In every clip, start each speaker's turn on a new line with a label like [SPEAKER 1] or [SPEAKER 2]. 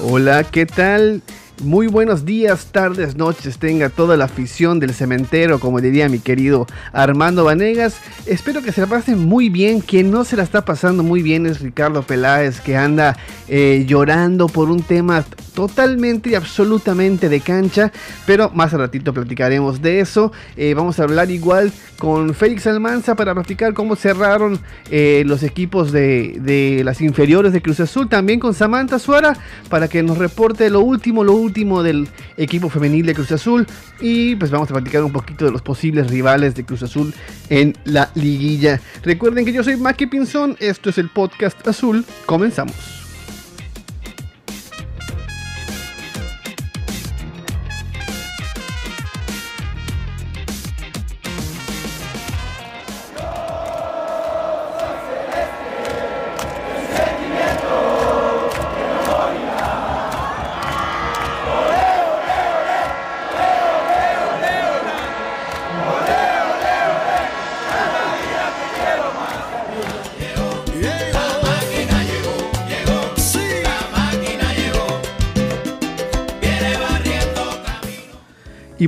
[SPEAKER 1] Hola, ¿qué tal? Muy buenos días, tardes, noches, tenga toda la afición del cementero, como diría mi querido Armando Vanegas. Espero que se la pasen muy bien. Quien no se la está pasando muy bien es Ricardo Peláez, que anda eh, llorando por un tema totalmente y absolutamente de cancha. Pero más a ratito platicaremos de eso. Eh, vamos a hablar igual con Félix Almanza para platicar cómo cerraron eh, los equipos de, de, las inferiores de Cruz Azul. También con Samantha Suara para que nos reporte lo último, lo último del equipo femenil de Cruz Azul. Y pues vamos a platicar un poquito de los posibles rivales de Cruz Azul en la liguilla. Recuerden que yo soy Maki Pinzón, esto es el podcast azul. Comenzamos.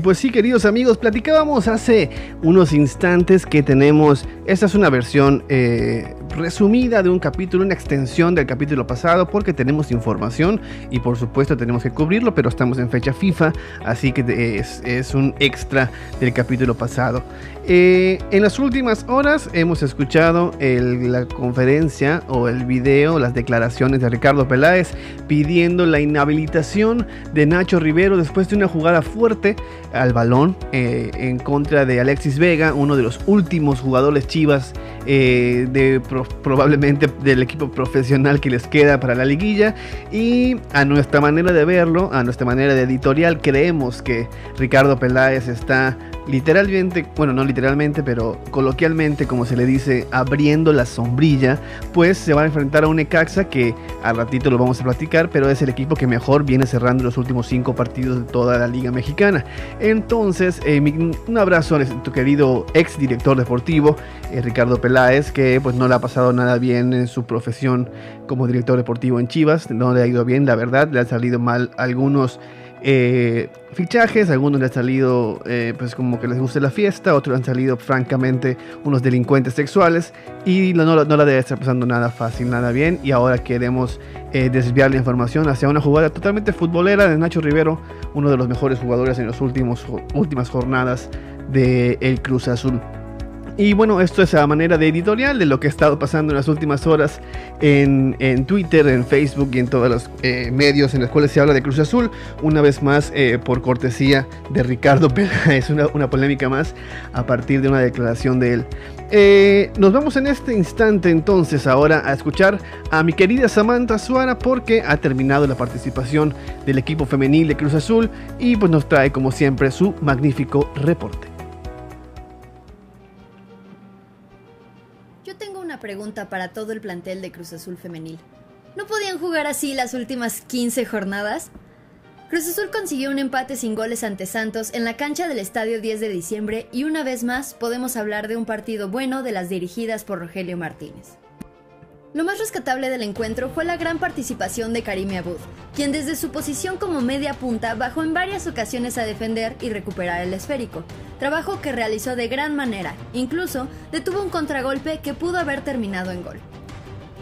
[SPEAKER 1] Y pues sí, queridos amigos, platicábamos hace unos instantes que tenemos, esta es una versión eh, resumida de un capítulo, una extensión del capítulo pasado, porque tenemos información y por supuesto tenemos que cubrirlo, pero estamos en fecha FIFA, así que es, un extra del capítulo pasado. Eh, en las últimas horas hemos escuchado la conferencia o el video, las declaraciones de Ricardo Peláez pidiendo la inhabilitación de Nacho Rivero después de una jugada fuerte al balón eh, en contra de Alexis Vega, uno de los últimos jugadores chivas eh, de probablemente del equipo profesional que les queda para la liguilla. Y a nuestra manera de verlo, a nuestra manera de editorial, creemos que Ricardo Peláez está literalmente, bueno, no literalmente, pero coloquialmente, como se le dice, abriendo la sombrilla, pues se va a enfrentar a un Ecaxa que al ratito lo vamos a platicar, pero es el equipo que mejor viene cerrando los últimos cinco partidos de toda la Liga Mexicana. Entonces, eh, un abrazo a tu querido ex director deportivo, eh, Ricardo Peláez, que pues no le ha pasado nada bien en su profesión como director deportivo en Chivas, no le ha ido bien, la verdad, le han salido mal algunos eh, fichajes, algunos le han salido eh, pues como que les guste la fiesta, otros han salido francamente unos delincuentes sexuales y no, no, la debe estar pasando nada fácil, nada bien y ahora queremos eh, desviar la información hacia una jugada totalmente futbolera de Nacho Rivero, uno de los mejores jugadores en las últimas jornadas del el Cruz Azul. Y bueno, esto es a manera de editorial de lo que ha estado pasando en las últimas horas en, Twitter, en Facebook y en todos los eh, medios en los cuales se habla de Cruz Azul. Una vez más, eh, por cortesía de Ricardo es una, una, polémica más a partir de una declaración de él. Eh, nos vamos en este instante entonces ahora a escuchar a mi querida Samantha Suara porque ha terminado la participación del equipo femenil de Cruz Azul y pues nos trae como siempre su magnífico reporte.
[SPEAKER 2] Pregunta para todo el plantel de Cruz Azul femenil. ¿No podían jugar así las últimas 15 jornadas? Cruz Azul consiguió un empate sin goles ante Santos en la cancha del Estadio 10 de diciembre y una vez más podemos hablar de un partido bueno de las dirigidas por Rogelio Martínez. Lo más rescatable del encuentro fue la gran participación de Karim Abud, quien desde su posición como media punta bajó en varias ocasiones a defender y recuperar el esférico, trabajo que realizó de gran manera, incluso detuvo un contragolpe que pudo haber terminado en gol.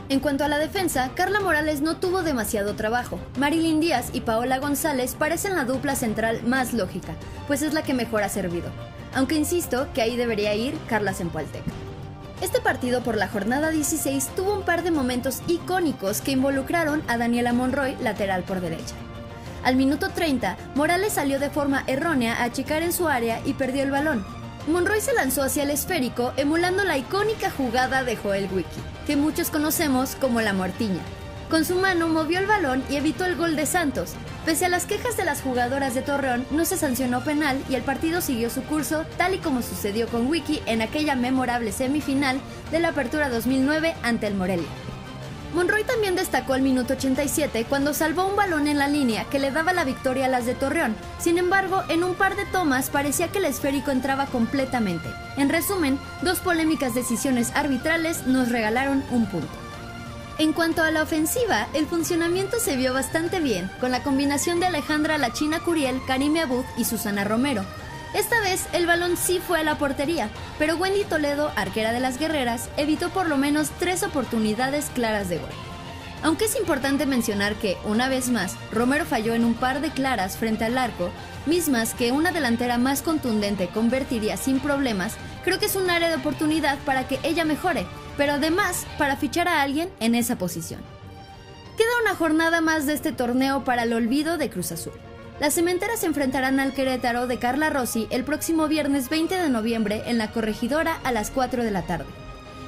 [SPEAKER 2] En cuanto a la defensa, Carla Morales no tuvo demasiado trabajo. Marilyn Díaz y Paola González parecen la dupla central más lógica, pues es la que mejor ha servido. Aunque insisto que ahí debería ir Carla Zempualtec. Este partido por la jornada 16 tuvo un par de momentos icónicos que involucraron a Daniela Monroy lateral por derecha. Al minuto 30, Morales salió de forma errónea a achicar en su área y perdió el balón. Monroy se lanzó hacia el esférico emulando la icónica jugada de Joel Wiki, que muchos conocemos como la muertiña. Con su mano movió el balón y evitó el gol de Santos. Pese a las quejas de las jugadoras de Torreón, no se sancionó penal y el partido siguió su curso, tal y como sucedió con Wiki en aquella memorable semifinal de la Apertura 2009 ante el Morelia. Monroy también destacó el minuto 87 cuando salvó un balón en la línea que le daba la victoria a las de Torreón. Sin embargo, en un par de tomas parecía que el esférico entraba completamente. En resumen, dos polémicas decisiones arbitrales nos regalaron un punto. En cuanto a la ofensiva, el funcionamiento se vio bastante bien, con la combinación de Alejandra La China Curiel, Karime Abud y Susana Romero. Esta vez el balón sí fue a la portería, pero Wendy Toledo, arquera de las guerreras, evitó por lo menos tres oportunidades claras de gol. Aunque es importante mencionar que, una vez más, Romero falló en un par de claras frente al arco, mismas que una delantera más contundente convertiría sin problemas, creo que es un área de oportunidad para que ella mejore, pero además para fichar a alguien en esa posición. Queda una jornada más de este torneo para el olvido de Cruz Azul. Las cementeras se enfrentarán al Querétaro de Carla Rossi el próximo viernes 20 de noviembre en la corregidora a las 4 de la tarde.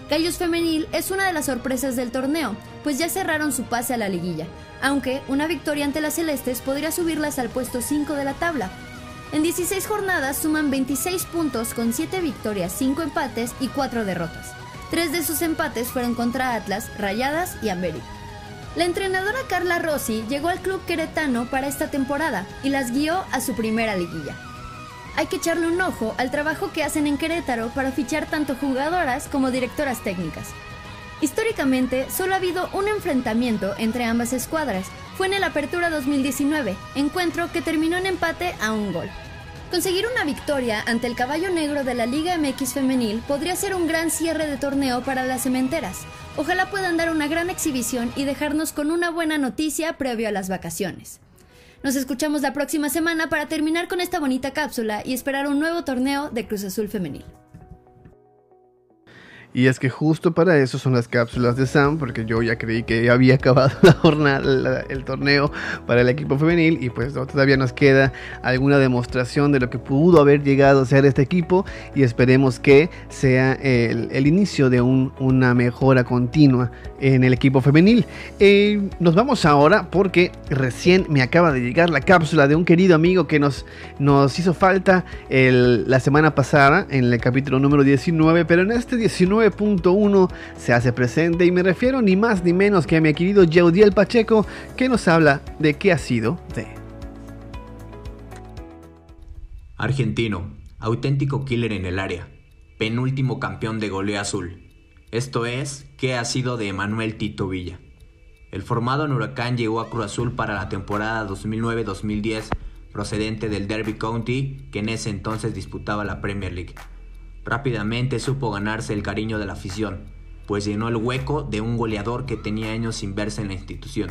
[SPEAKER 2] Gallos Femenil es una de las sorpresas del torneo, pues ya cerraron su pase a la liguilla, aunque una victoria ante las Celestes podría subirlas al puesto 5 de la tabla. En 16 jornadas suman 26 puntos con 7 victorias, 5 empates y 4 derrotas. Tres de sus empates fueron contra Atlas, Rayadas y América. La entrenadora Carla Rossi llegó al club queretano para esta temporada y las guió a su primera liguilla. Hay que echarle un ojo al trabajo que hacen en Querétaro para fichar tanto jugadoras como directoras técnicas. Históricamente, solo ha habido un enfrentamiento entre ambas escuadras. Fue en el Apertura 2019, encuentro que terminó en empate a un gol. Conseguir una victoria ante el caballo negro de la Liga MX femenil podría ser un gran cierre de torneo para las cementeras. Ojalá puedan dar una gran exhibición y dejarnos con una buena noticia previo a las vacaciones. Nos escuchamos la próxima semana para terminar con esta bonita cápsula y esperar un nuevo torneo de Cruz Azul femenil.
[SPEAKER 1] Y es que justo para eso son las cápsulas de Sam, porque yo ya creí que había acabado la jornada, el torneo para el equipo femenil y pues todavía nos queda alguna demostración de lo que pudo haber llegado a ser este equipo y esperemos que sea el, inicio de una mejora continua en el equipo femenil. Eh, nos vamos ahora porque recién me acaba de llegar la cápsula de un querido amigo que nos, nos hizo falta la semana pasada en el capítulo número 19, pero en este 19 9.1 se hace presente y me refiero ni más ni menos que a mi querido Yeudiel Pacheco que nos habla de qué ha sido de...
[SPEAKER 3] Argentino, auténtico killer en el área, penúltimo campeón de goleo azul. Esto es, ¿qué ha sido de Emanuel Tito Villa? El formado en Huracán llegó a Cruz Azul para la temporada 2009-2010 procedente del Derby County, que en ese entonces disputaba la Premier League. Rápidamente supo ganarse el cariño de la afición, pues llenó el hueco de un goleador que tenía años sin verse en la institución.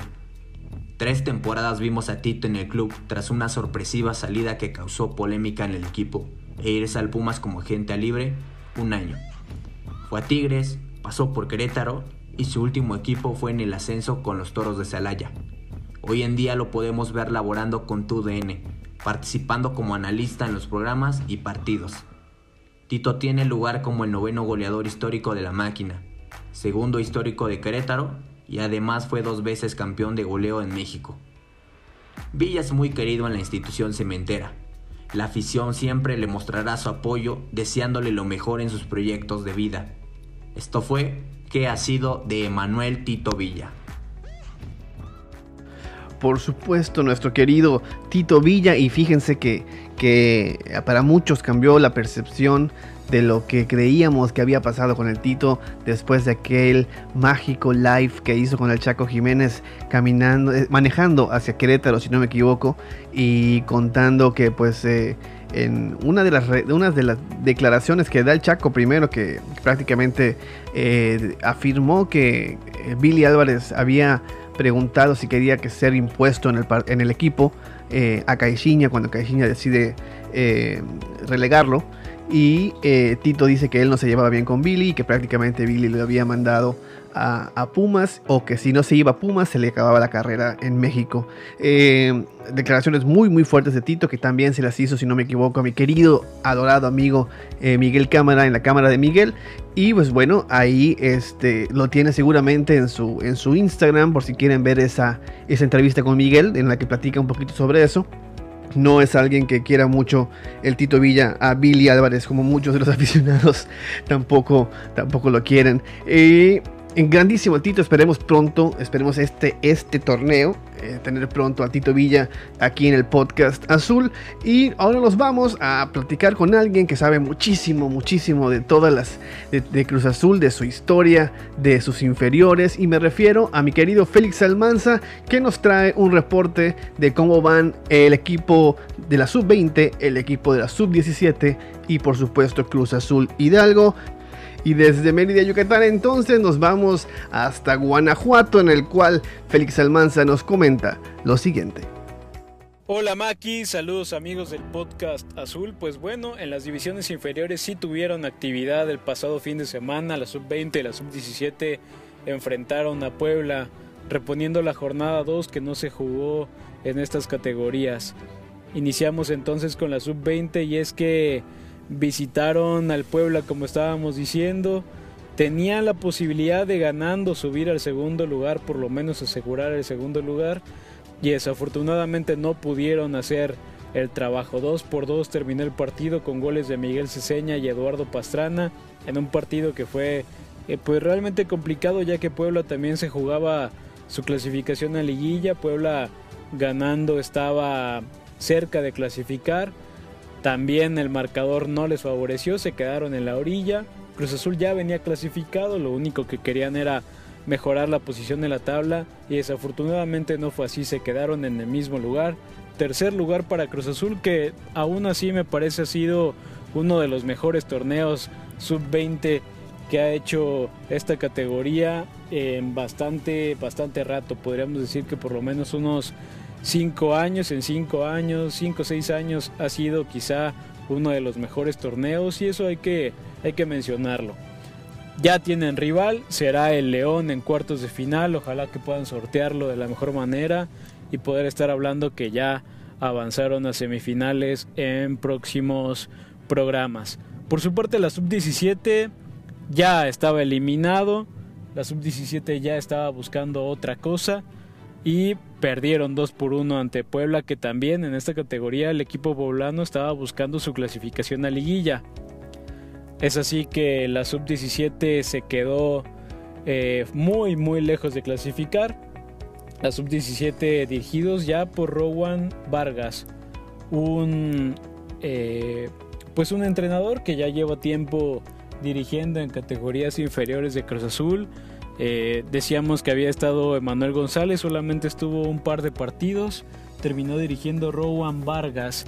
[SPEAKER 3] Tres temporadas vimos a Tito en el club tras una sorpresiva salida que causó polémica en el equipo e irse al Pumas como agente libre un año. Fue a Tigres, pasó por Querétaro y su último equipo fue en el ascenso con los Toros de Celaya. Hoy en día lo podemos ver laborando con TUDN, participando como analista en los programas y partidos. Tito tiene lugar como el noveno goleador histórico de la máquina, segundo histórico de Querétaro y además fue dos veces campeón de goleo en México. Villa es muy querido en la institución cementera. La afición siempre le mostrará su apoyo deseándole lo mejor en sus proyectos de vida. Esto fue ¿Qué ha sido de Emanuel Tito Villa?
[SPEAKER 1] por supuesto, nuestro querido Tito Villa. Y fíjense que, que para muchos cambió la percepción de lo que creíamos que había pasado con el Tito después de aquel mágico live que hizo con el Chaco Jiménez caminando, eh, manejando hacia Querétaro, si no me equivoco, y contando que pues eh, en una de las de las declaraciones que da el Chaco primero que prácticamente eh, afirmó que Billy Álvarez había preguntado si quería que ser impuesto en el, en el equipo eh, a Caixinha cuando Caixinha decide eh, relegarlo. Y eh, Tito dice que él no se llevaba bien con Billy y que prácticamente Billy le había mandado a, Pumas o que si no se iba a Pumas se le acababa la carrera en México. Eh, declaraciones muy muy fuertes de Tito que también se las hizo, si no me equivoco, a mi querido, adorado amigo eh, Miguel Cámara en la cámara de Miguel. Y pues bueno, ahí este, lo tiene seguramente en su, en su Instagram por si quieren ver esa, esa entrevista con Miguel en la que platica un poquito sobre eso no es alguien que quiera mucho el Tito Villa a Billy Álvarez, como muchos de los aficionados tampoco, tampoco lo quieren. Y en grandísimo Tito, esperemos pronto, esperemos este, este torneo, eh, tener pronto a Tito Villa aquí en el podcast azul. Y ahora nos vamos a platicar con alguien que sabe muchísimo, muchísimo de todas las de, Cruz Azul, de su historia, de sus inferiores. Y me refiero a mi querido Félix Almanza, que nos trae un reporte de cómo van el equipo de la sub-20, el equipo de la sub-17 y por supuesto Cruz Azul Hidalgo. Y desde Mérida, Yucatán, entonces nos vamos hasta Guanajuato, en el cual Félix Almanza nos comenta lo siguiente.
[SPEAKER 4] Hola Maki, saludos amigos del podcast Azul. Pues bueno, en las divisiones inferiores sí tuvieron actividad el pasado fin de semana. La sub-20 y la sub-17 enfrentaron a Puebla, reponiendo la jornada 2 que no se jugó en estas categorías. Iniciamos entonces con la sub-20 y es que visitaron al Puebla como estábamos diciendo, tenían la posibilidad de ganando subir al segundo lugar, por lo menos asegurar el segundo lugar, y desafortunadamente no pudieron hacer el trabajo. 2 por 2 terminó el partido con goles de Miguel Ceseña y Eduardo Pastrana, en un partido que fue eh, pues realmente complicado ya que Puebla también se jugaba su clasificación a liguilla, Puebla ganando estaba cerca de clasificar también el marcador no les favoreció, se quedaron en la orilla. Cruz Azul ya venía clasificado, lo único que querían era mejorar la posición de la tabla y desafortunadamente no fue así, se quedaron en el mismo lugar. Tercer lugar para Cruz Azul que aún así me parece ha sido uno de los mejores torneos sub-20 que ha hecho esta categoría en bastante, bastante rato. Podríamos decir que por lo menos unos cinco años, en cinco años, cinco o seis años ha sido quizá uno de los mejores torneos y eso hay que, hay que mencionarlo. Ya tienen rival, será el León en cuartos de final, ojalá que puedan sortearlo de la mejor manera y poder estar hablando que ya avanzaron a semifinales en próximos programas. Por su parte la sub-17 ya estaba eliminado, la sub-17 ya estaba buscando otra cosa y perdieron 2 por 1 ante Puebla que también en esta categoría el equipo poblano estaba buscando su clasificación a liguilla. Es así que la sub-17 se quedó eh, muy muy lejos de clasificar. La sub-17 dirigidos ya por Rowan Vargas, un eh, pues un entrenador que ya lleva tiempo dirigiendo en categorías inferiores de Cruz Azul eh, decíamos que había estado Emanuel González, solamente estuvo un par de partidos. Terminó dirigiendo Rowan Vargas.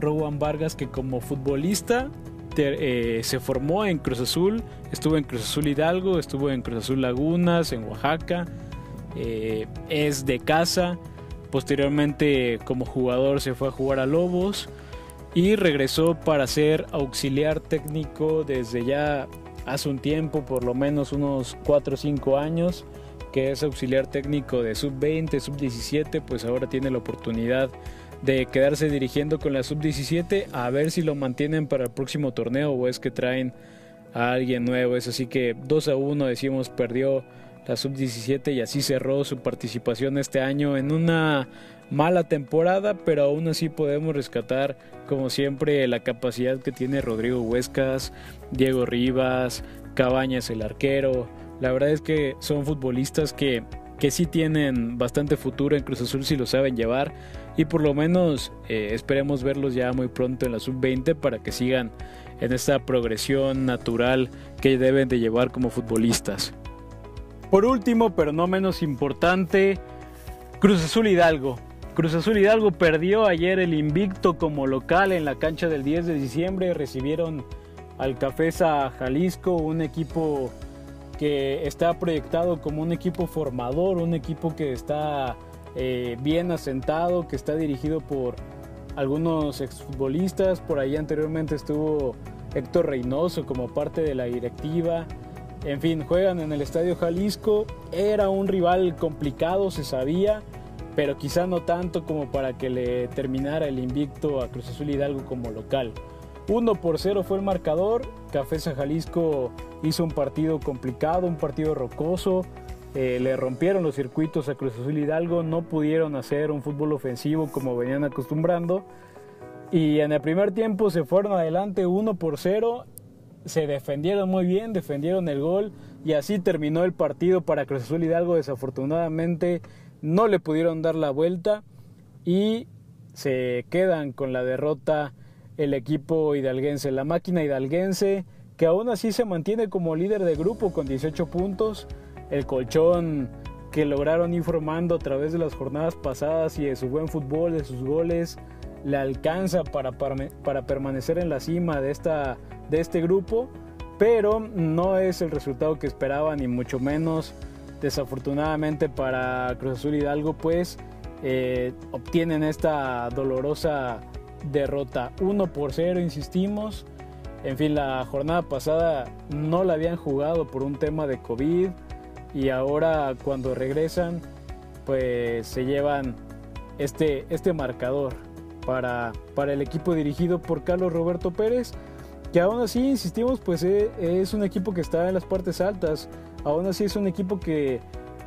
[SPEAKER 4] Rowan Vargas que como futbolista eh, se formó en Cruz Azul, estuvo en Cruz Azul Hidalgo, estuvo en Cruz Azul Lagunas, en Oaxaca. Eh, es de casa. Posteriormente como jugador se fue a jugar a Lobos y regresó para ser auxiliar técnico desde ya hace un tiempo, por lo menos unos 4 o 5 años, que es auxiliar técnico de sub-20, sub-17, pues ahora tiene la oportunidad de quedarse dirigiendo con la sub-17 a ver si lo mantienen para el próximo torneo o es que traen a alguien nuevo. Es así que 2 a 1 decimos perdió la sub-17 y así cerró su participación este año en una mala temporada, pero aún así podemos rescatar como siempre la capacidad que tiene Rodrigo Huescas, Diego Rivas, Cabañas el arquero. La verdad es que son futbolistas que, que sí tienen bastante futuro en Cruz Azul si lo saben llevar y por lo menos eh, esperemos verlos ya muy pronto en la sub-20 para que sigan en esta progresión natural que deben de llevar como futbolistas. Por último, pero no menos importante, Cruz Azul Hidalgo. Cruz Azul Hidalgo perdió ayer el invicto como local en la cancha del 10 de diciembre. Recibieron al Cafesa Jalisco, un equipo que está proyectado como un equipo formador, un equipo que está eh, bien asentado, que está dirigido por algunos exfutbolistas. Por ahí anteriormente estuvo Héctor Reynoso como parte de la directiva. En fin, juegan en el Estadio Jalisco. Era un rival complicado, se sabía pero quizá no tanto como para que le terminara el invicto a Cruz Azul Hidalgo como local. 1 por 0 fue el marcador, Café Jalisco hizo un partido complicado, un partido rocoso, eh, le rompieron los circuitos a Cruz Azul Hidalgo, no pudieron hacer un fútbol ofensivo como venían acostumbrando y en el primer tiempo se fueron adelante 1 por 0, se defendieron muy bien, defendieron el gol, y así terminó el partido para Cruz Azul Hidalgo. Desafortunadamente no le pudieron dar la vuelta y se quedan con la derrota el equipo hidalguense, la máquina hidalguense que aún así se mantiene como líder de grupo con 18 puntos. El colchón que lograron ir formando a través de las jornadas pasadas y de su buen fútbol, de sus goles, le alcanza para, para, permanecer en la cima de, esta, de este grupo, pero no es el resultado que esperaban ni mucho menos. Desafortunadamente para Cruz Azul Hidalgo, pues eh, obtienen esta dolorosa derrota 1 por 0, insistimos. En fin, la jornada pasada no la habían jugado por un tema de COVID y ahora cuando regresan, pues se llevan este, este marcador para, para el equipo dirigido por Carlos Roberto Pérez, que aún así, insistimos, pues eh, es un equipo que está en las partes altas, aún así es un equipo que,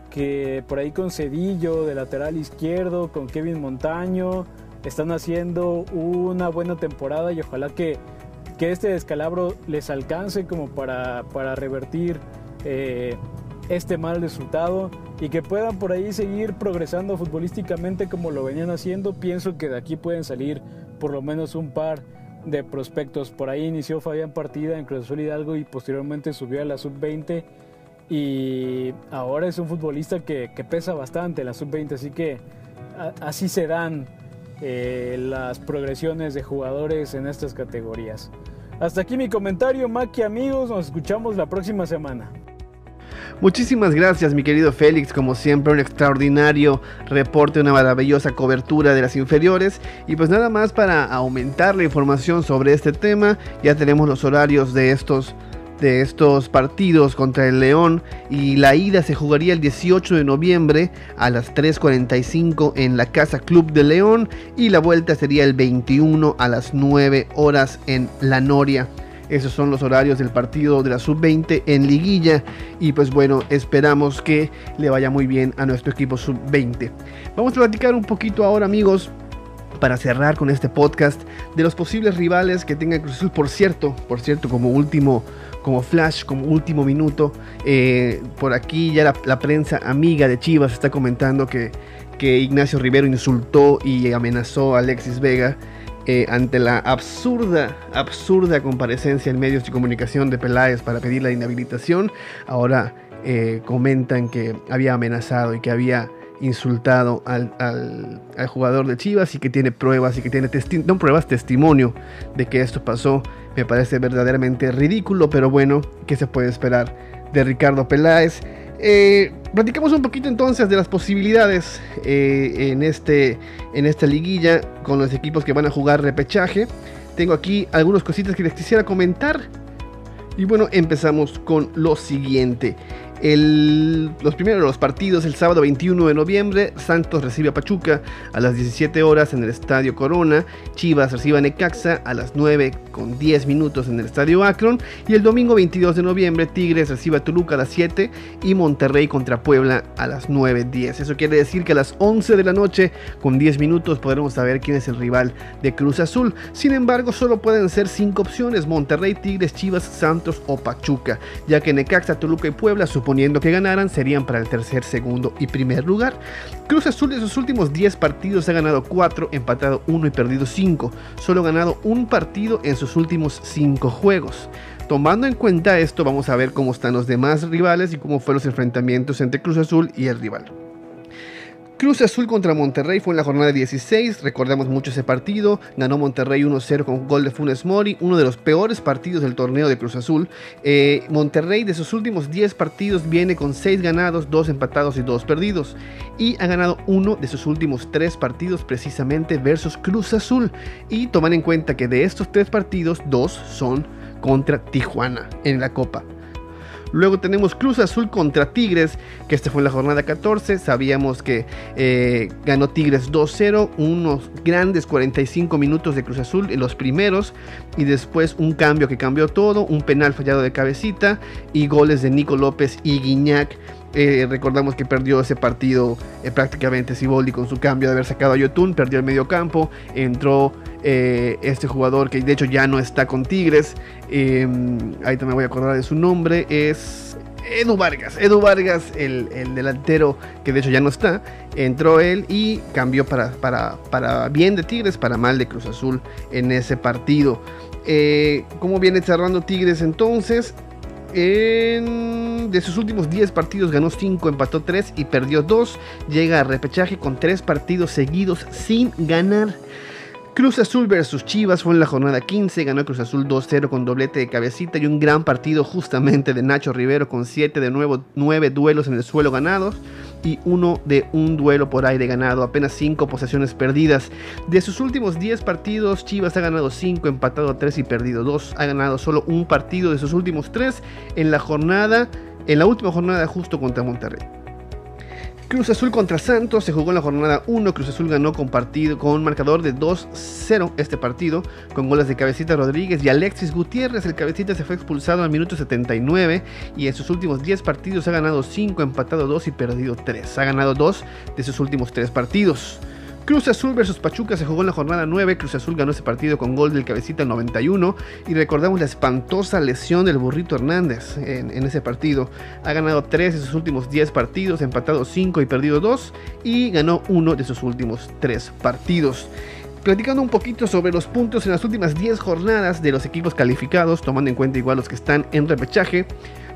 [SPEAKER 4] que por ahí con Cedillo de lateral izquierdo, con Kevin Montaño, están haciendo una buena temporada y ojalá que, que este descalabro les alcance como para, para revertir eh, este mal resultado y que puedan por ahí seguir progresando futbolísticamente como lo venían haciendo. Pienso que de aquí pueden salir por lo menos un par de prospectos. Por ahí inició Fabián Partida en Cruz Azul Hidalgo y posteriormente subió a la sub-20 y ahora es un futbolista que, pesa bastante la sub-20, así que así se dan eh, las progresiones de jugadores en estas categorías. Hasta aquí mi comentario, Maki amigos, nos escuchamos la próxima semana.
[SPEAKER 1] Muchísimas gracias mi querido Félix, como siempre un extraordinario reporte, una maravillosa cobertura de las inferiores y pues nada más para aumentar la información sobre este tema, ya tenemos los horarios de estos de estos partidos contra el León y la ida se jugaría el 18 de noviembre a las 3.45 en la Casa Club de León y la vuelta sería el 21 a las 9 horas en La Noria. Esos son los horarios del partido de la sub-20 en liguilla. Y pues bueno, esperamos que le vaya muy bien a nuestro equipo sub-20. Vamos a platicar un poquito ahora amigos. Para cerrar con este podcast de los posibles rivales que tenga Cruz Azul, por cierto, por cierto, como último, como flash, como último minuto, eh, por aquí ya la, prensa amiga de Chivas está comentando que, que Ignacio Rivero insultó y amenazó a Alexis Vega. Eh, ante la absurda, absurda comparecencia en medios de comunicación de Peláez para pedir la inhabilitación, ahora eh, comentan que había amenazado y que había insultado al, jugador de Chivas y que tiene pruebas y que tiene no pruebas, testimonio de que esto pasó. Me parece verdaderamente ridículo, pero bueno, ¿qué se puede esperar de Ricardo Peláez? Eh, platicamos un poquito entonces de las posibilidades eh, en, este, en esta liguilla con los equipos que van a jugar repechaje. Tengo aquí algunas cositas que les quisiera comentar. Y bueno, empezamos con lo siguiente los primeros los partidos el sábado 21 de noviembre, Santos recibe a Pachuca a las 17 horas en el Estadio Corona, Chivas recibe a Necaxa a las 9 con 10 minutos en el Estadio Akron y el domingo 22 de noviembre Tigres recibe a Toluca a las 7 y Monterrey contra Puebla a las 9.10. Eso quiere decir que a las 11 de la noche con 10 minutos podremos saber quién es el rival de Cruz Azul. Sin embargo, solo pueden ser 5 opciones, Monterrey, Tigres, Chivas, Santos o Pachuca, ya que Necaxa, Toluca y Puebla suponiendo que ganaran, serían para el tercer, segundo y primer lugar. Cruz Azul de sus últimos 10 partidos ha ganado 4, empatado 1 y perdido 5. Solo ha ganado un partido en sus últimos 5 juegos. Tomando en cuenta esto, vamos a ver cómo están los demás rivales y cómo fueron los enfrentamientos entre Cruz Azul y el rival. Cruz Azul contra Monterrey fue en la jornada 16, recordamos mucho ese partido, ganó Monterrey 1-0 con gol de Funes Mori, uno de los peores partidos del torneo de Cruz Azul. Eh, Monterrey de sus últimos 10 partidos viene con 6 ganados, 2 empatados y 2 perdidos, y ha ganado uno de sus últimos 3 partidos precisamente versus Cruz Azul, y toman en cuenta que de estos 3 partidos, 2 son contra Tijuana en la Copa. Luego tenemos Cruz Azul contra Tigres, que este fue en la jornada 14. Sabíamos que eh, ganó Tigres 2-0, unos grandes 45 minutos de Cruz Azul en los primeros, y después un cambio que cambió todo, un penal fallado de cabecita y goles de Nico López y Guiñac eh, recordamos que perdió ese partido eh, prácticamente Siboldi con su cambio de haber sacado a Yotun, perdió el medio campo, entró eh, este jugador que de hecho ya no está con Tigres, ahí también voy a acordar de su nombre, es Edu Vargas. Edu Vargas, el, delantero que de hecho ya no está, entró él y cambió para, para, para bien de Tigres, para mal de Cruz Azul en ese partido. Eh, ¿Cómo viene cerrando Tigres entonces? De sus últimos 10 partidos ganó 5, empató 3 y perdió 2. Llega a repechaje con 3 partidos seguidos sin ganar. Cruz Azul versus Chivas fue en la jornada 15, ganó Cruz Azul 2-0 con doblete de cabecita y un gran partido justamente de Nacho Rivero con 7 de nuevo 9 duelos en el suelo ganados y uno de un duelo por aire ganado, apenas 5 posesiones perdidas. De sus últimos 10 partidos, Chivas ha ganado 5, empatado 3 y perdido 2. Ha ganado solo un partido de sus últimos 3 en la jornada, en la última jornada justo contra Monterrey. Cruz Azul contra Santos se jugó en la jornada 1. Cruz Azul ganó con, partido, con un marcador de 2-0 este partido, con goles de Cabecita Rodríguez y Alexis Gutiérrez. El Cabecita se fue expulsado al minuto 79 y en sus últimos 10 partidos ha ganado 5, empatado 2 y perdido 3. Ha ganado 2 de sus últimos 3 partidos. Cruz Azul versus Pachuca se jugó en la jornada 9. Cruz Azul ganó ese partido con gol del cabecita 91. Y recordamos la espantosa lesión del burrito Hernández en, ese partido. Ha ganado 3 de sus últimos 10 partidos, empatado 5 y perdido 2. Y ganó 1 de sus últimos 3 partidos platicando un poquito sobre los puntos en las últimas 10 jornadas de los equipos calificados, tomando en cuenta igual los que están en repechaje.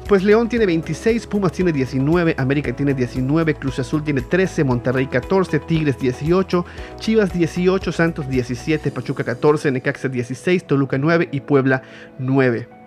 [SPEAKER 1] Pues León tiene 26, Pumas tiene 19, América tiene 19, Cruz Azul tiene 13, Monterrey 14, Tigres 18, Chivas 18, Santos 17, Pachuca 14, Necaxa 16, Toluca 9 y Puebla 9.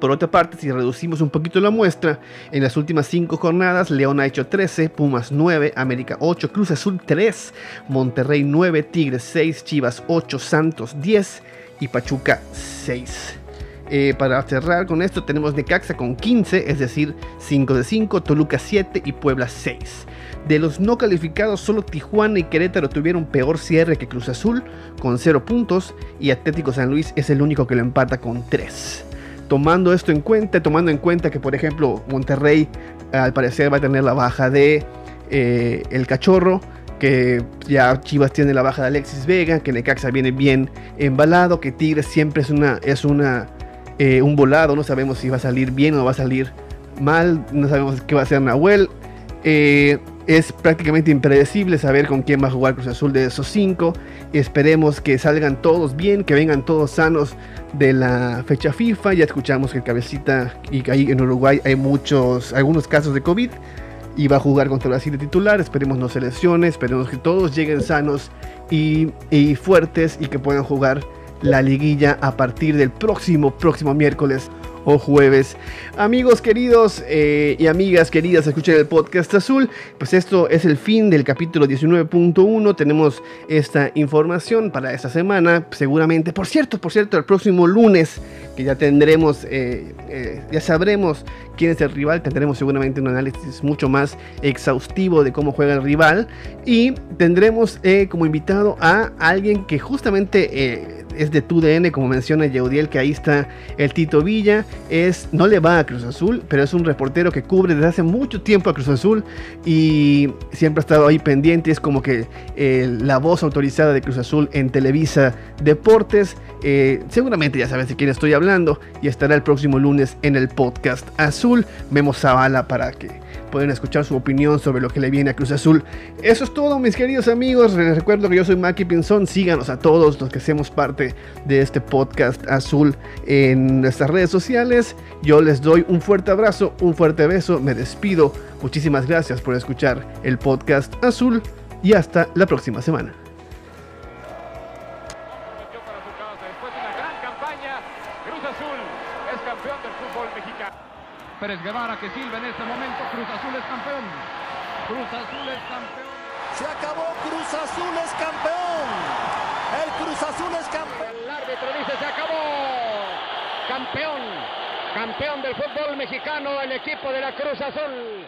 [SPEAKER 1] Por otra parte, si reducimos un poquito la muestra, en las últimas 5 jornadas, León ha hecho 13, Pumas 9, América 8, Cruz Azul 3, Monterrey 9, Tigres 6, Chivas 8, Santos 10 y Pachuca 6. Eh, para cerrar con esto tenemos Necaxa con 15, es decir, 5 de 5, Toluca 7 y Puebla 6. De los no calificados, solo Tijuana y Querétaro tuvieron peor cierre que Cruz Azul, con 0 puntos, y Atlético San Luis es el único que lo empata con 3. Tomando esto en cuenta, tomando en cuenta que por ejemplo Monterrey al parecer va a tener la baja de eh, El Cachorro, que ya Chivas tiene la baja de Alexis Vega, que Necaxa viene bien embalado, que Tigres siempre es una, es una eh, un volado, no sabemos si va a salir bien o va a salir mal, no sabemos qué va a hacer Nahuel. Eh, es prácticamente impredecible saber con quién va a jugar Cruz Azul de esos cinco. Esperemos que salgan todos bien, que vengan todos sanos de la fecha FIFA. Ya escuchamos que Cabecita y que ahí en Uruguay hay muchos, algunos casos de COVID y va a jugar contra Brasil de titular. Esperemos no se esperemos que todos lleguen sanos y, y fuertes y que puedan jugar la liguilla a partir del próximo, próximo miércoles o jueves. Amigos queridos eh, y amigas queridas, escuchen el podcast azul. Pues esto es el fin del capítulo 19.1. Tenemos esta información para esta semana. Seguramente, por cierto, por cierto, el próximo lunes que ya tendremos, eh, eh, ya sabremos quién es el rival. Tendremos seguramente un análisis mucho más exhaustivo de cómo juega el rival. Y tendremos como invitado a alguien que justamente es de TUDN, como menciona Yeudiel, que ahí está el Tito Villa. Es, no le va a Cruz Azul, pero es un reportero que cubre desde hace mucho tiempo a Cruz Azul y siempre ha estado ahí pendiente. Es como que eh, la voz autorizada de Cruz Azul en Televisa Deportes. Eh, seguramente ya sabes de quién estoy hablando y estará el próximo lunes en el podcast Azul. Vemos Zavala para que pueden escuchar su opinión sobre lo que le viene a Cruz Azul. Eso es todo, mis queridos amigos. Les recuerdo que yo soy Maki Pinzón. Síganos a todos los que hacemos parte de este podcast azul en nuestras redes sociales. Yo les doy un fuerte abrazo, un fuerte beso. Me despido. Muchísimas gracias por escuchar el podcast azul y hasta la próxima semana.
[SPEAKER 5] Pérez Guevara que silba en este momento. Cruz Azul es campeón. Cruz Azul es campeón.
[SPEAKER 6] Se acabó. Cruz Azul es campeón. El Cruz Azul es campeón.
[SPEAKER 5] El árbitro dice se acabó. Campeón. Campeón del fútbol mexicano el equipo de la Cruz Azul.